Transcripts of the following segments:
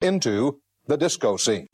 into the disco scene.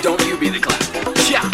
Don't you be the clown. Yeah.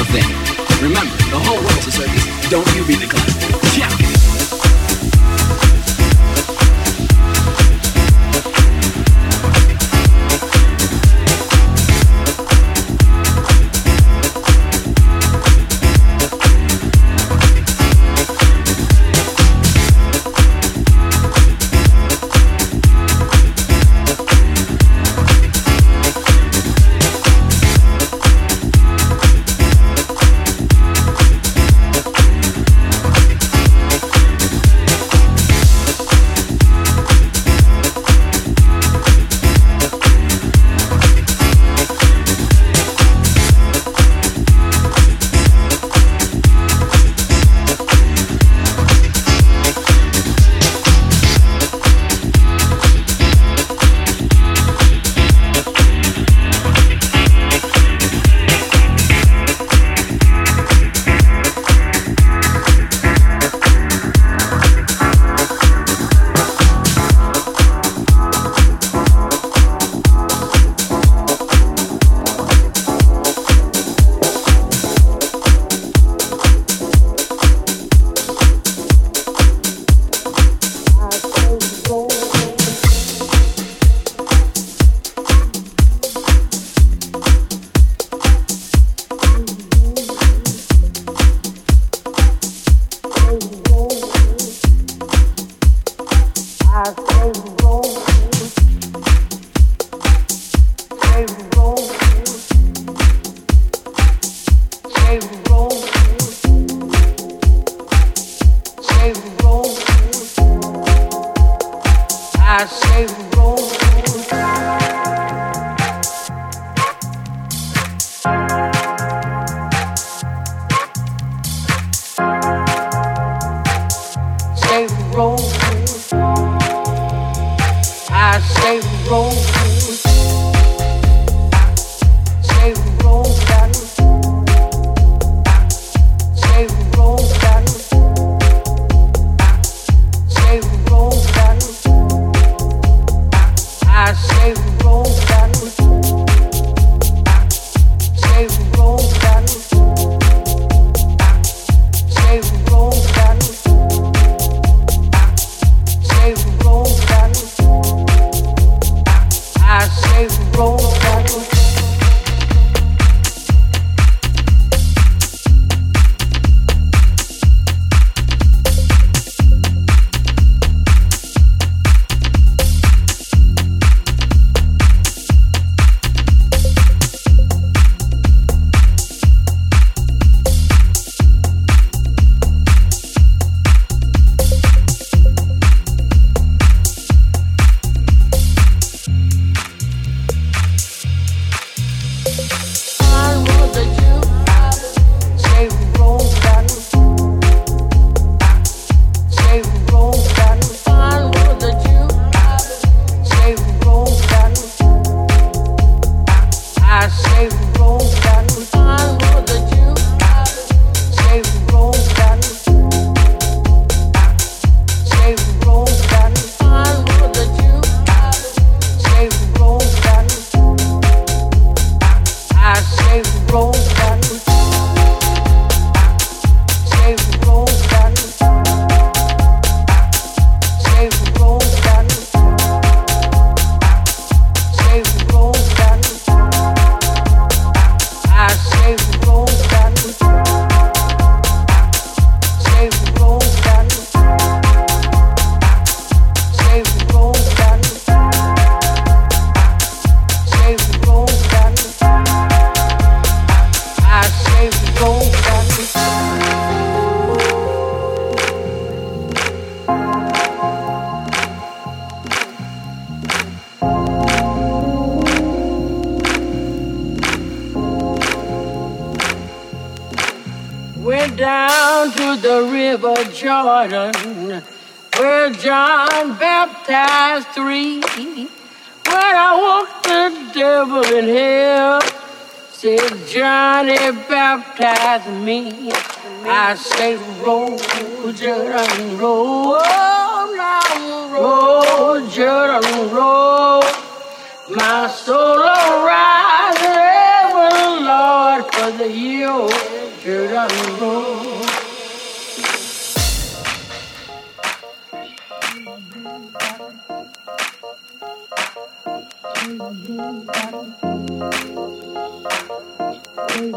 thing. Remember, the whole world's a circus. Don't you be the clown. Check. I say roll.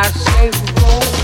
I say.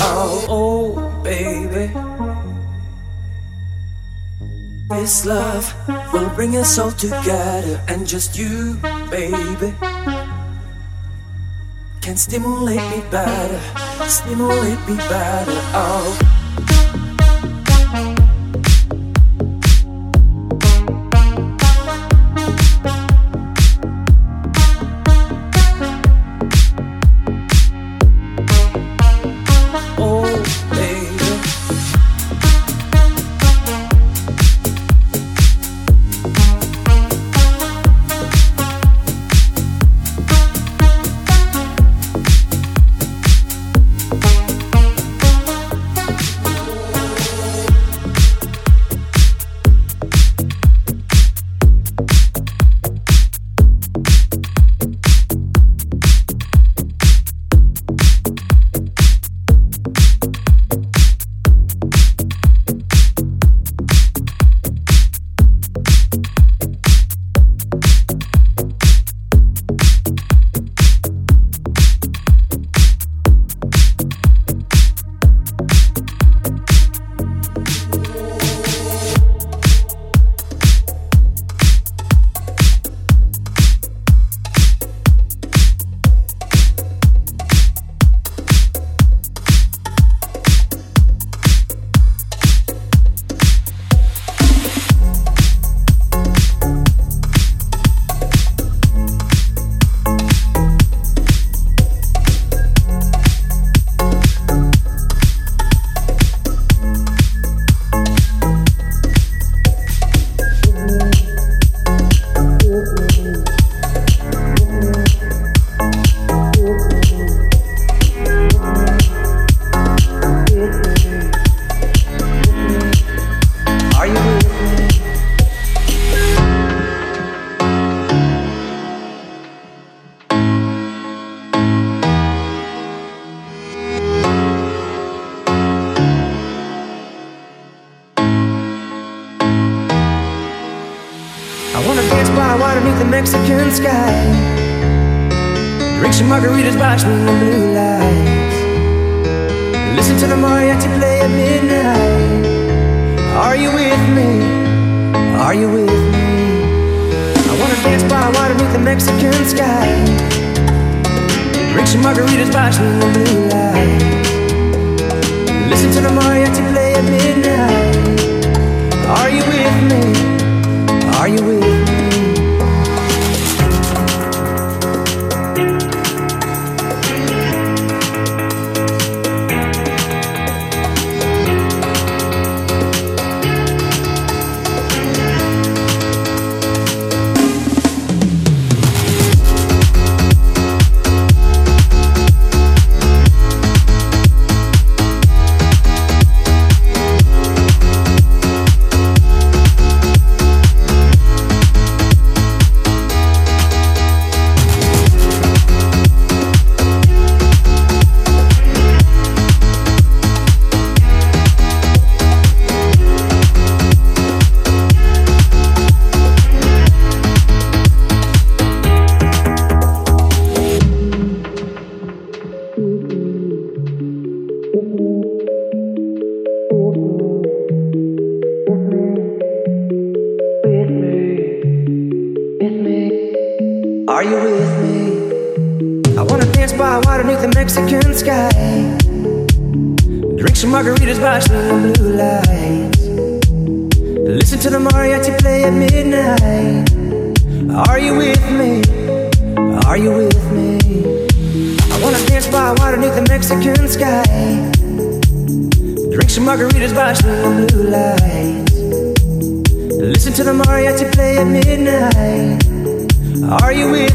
Oh, oh, us all together and just you, baby, can stimulate me better, stimulate me better. Oh.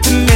afternoon.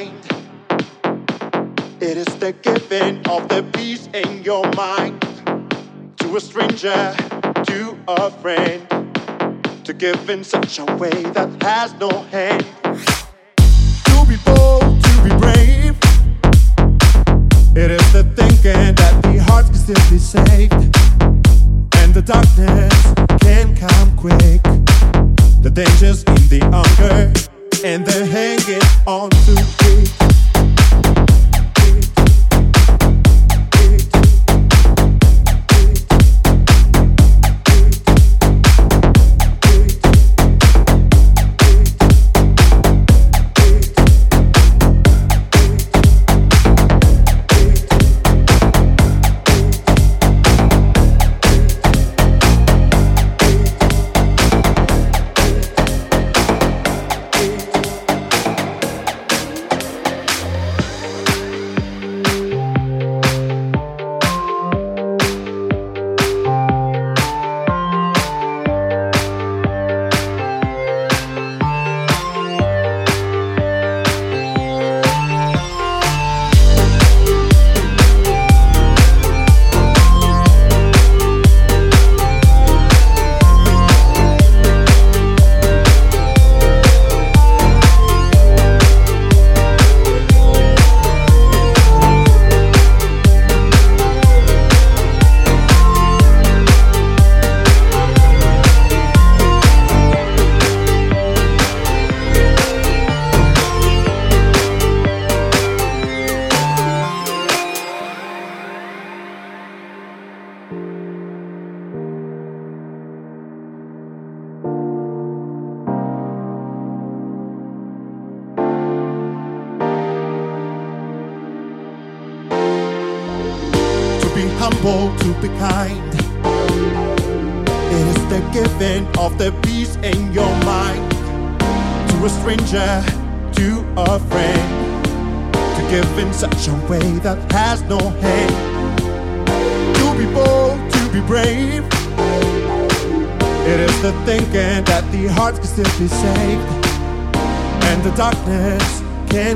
Be kind. It is the giving of the peace in your mind to a stranger, to a friend, to give in such a way that has no end. To be bold, to be brave. It is the thinking that the heart can still be saved, and the darkness can come quick. The dangers in the hunger and the hanging on to it.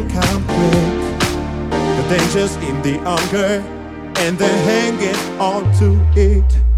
Come quick. The dangers in the hunger and they're hanging on to it.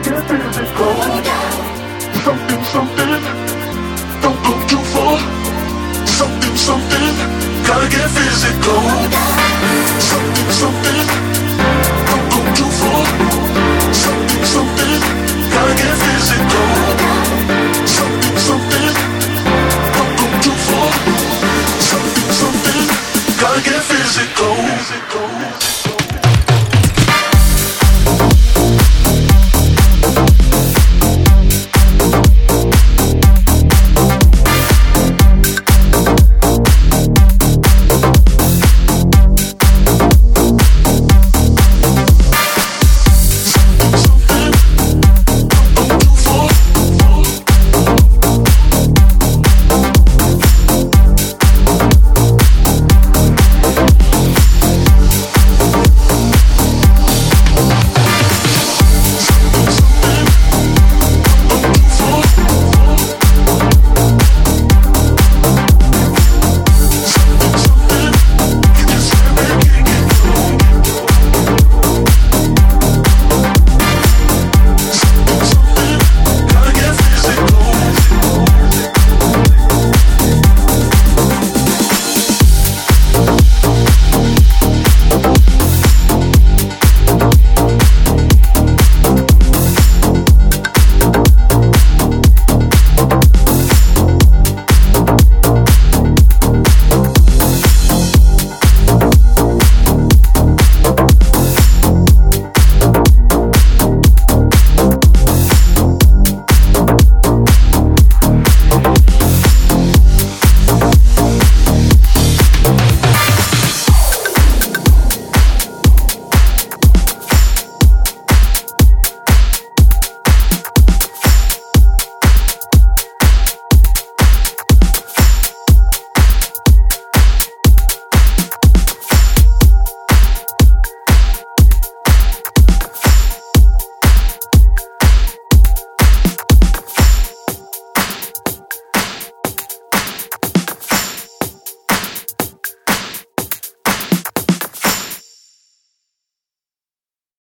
gotta get Something, something too far Something, something Gotta get physical Something, something too far Something, something Gotta get physical Something, something too far Something, something Gotta get physical, physical.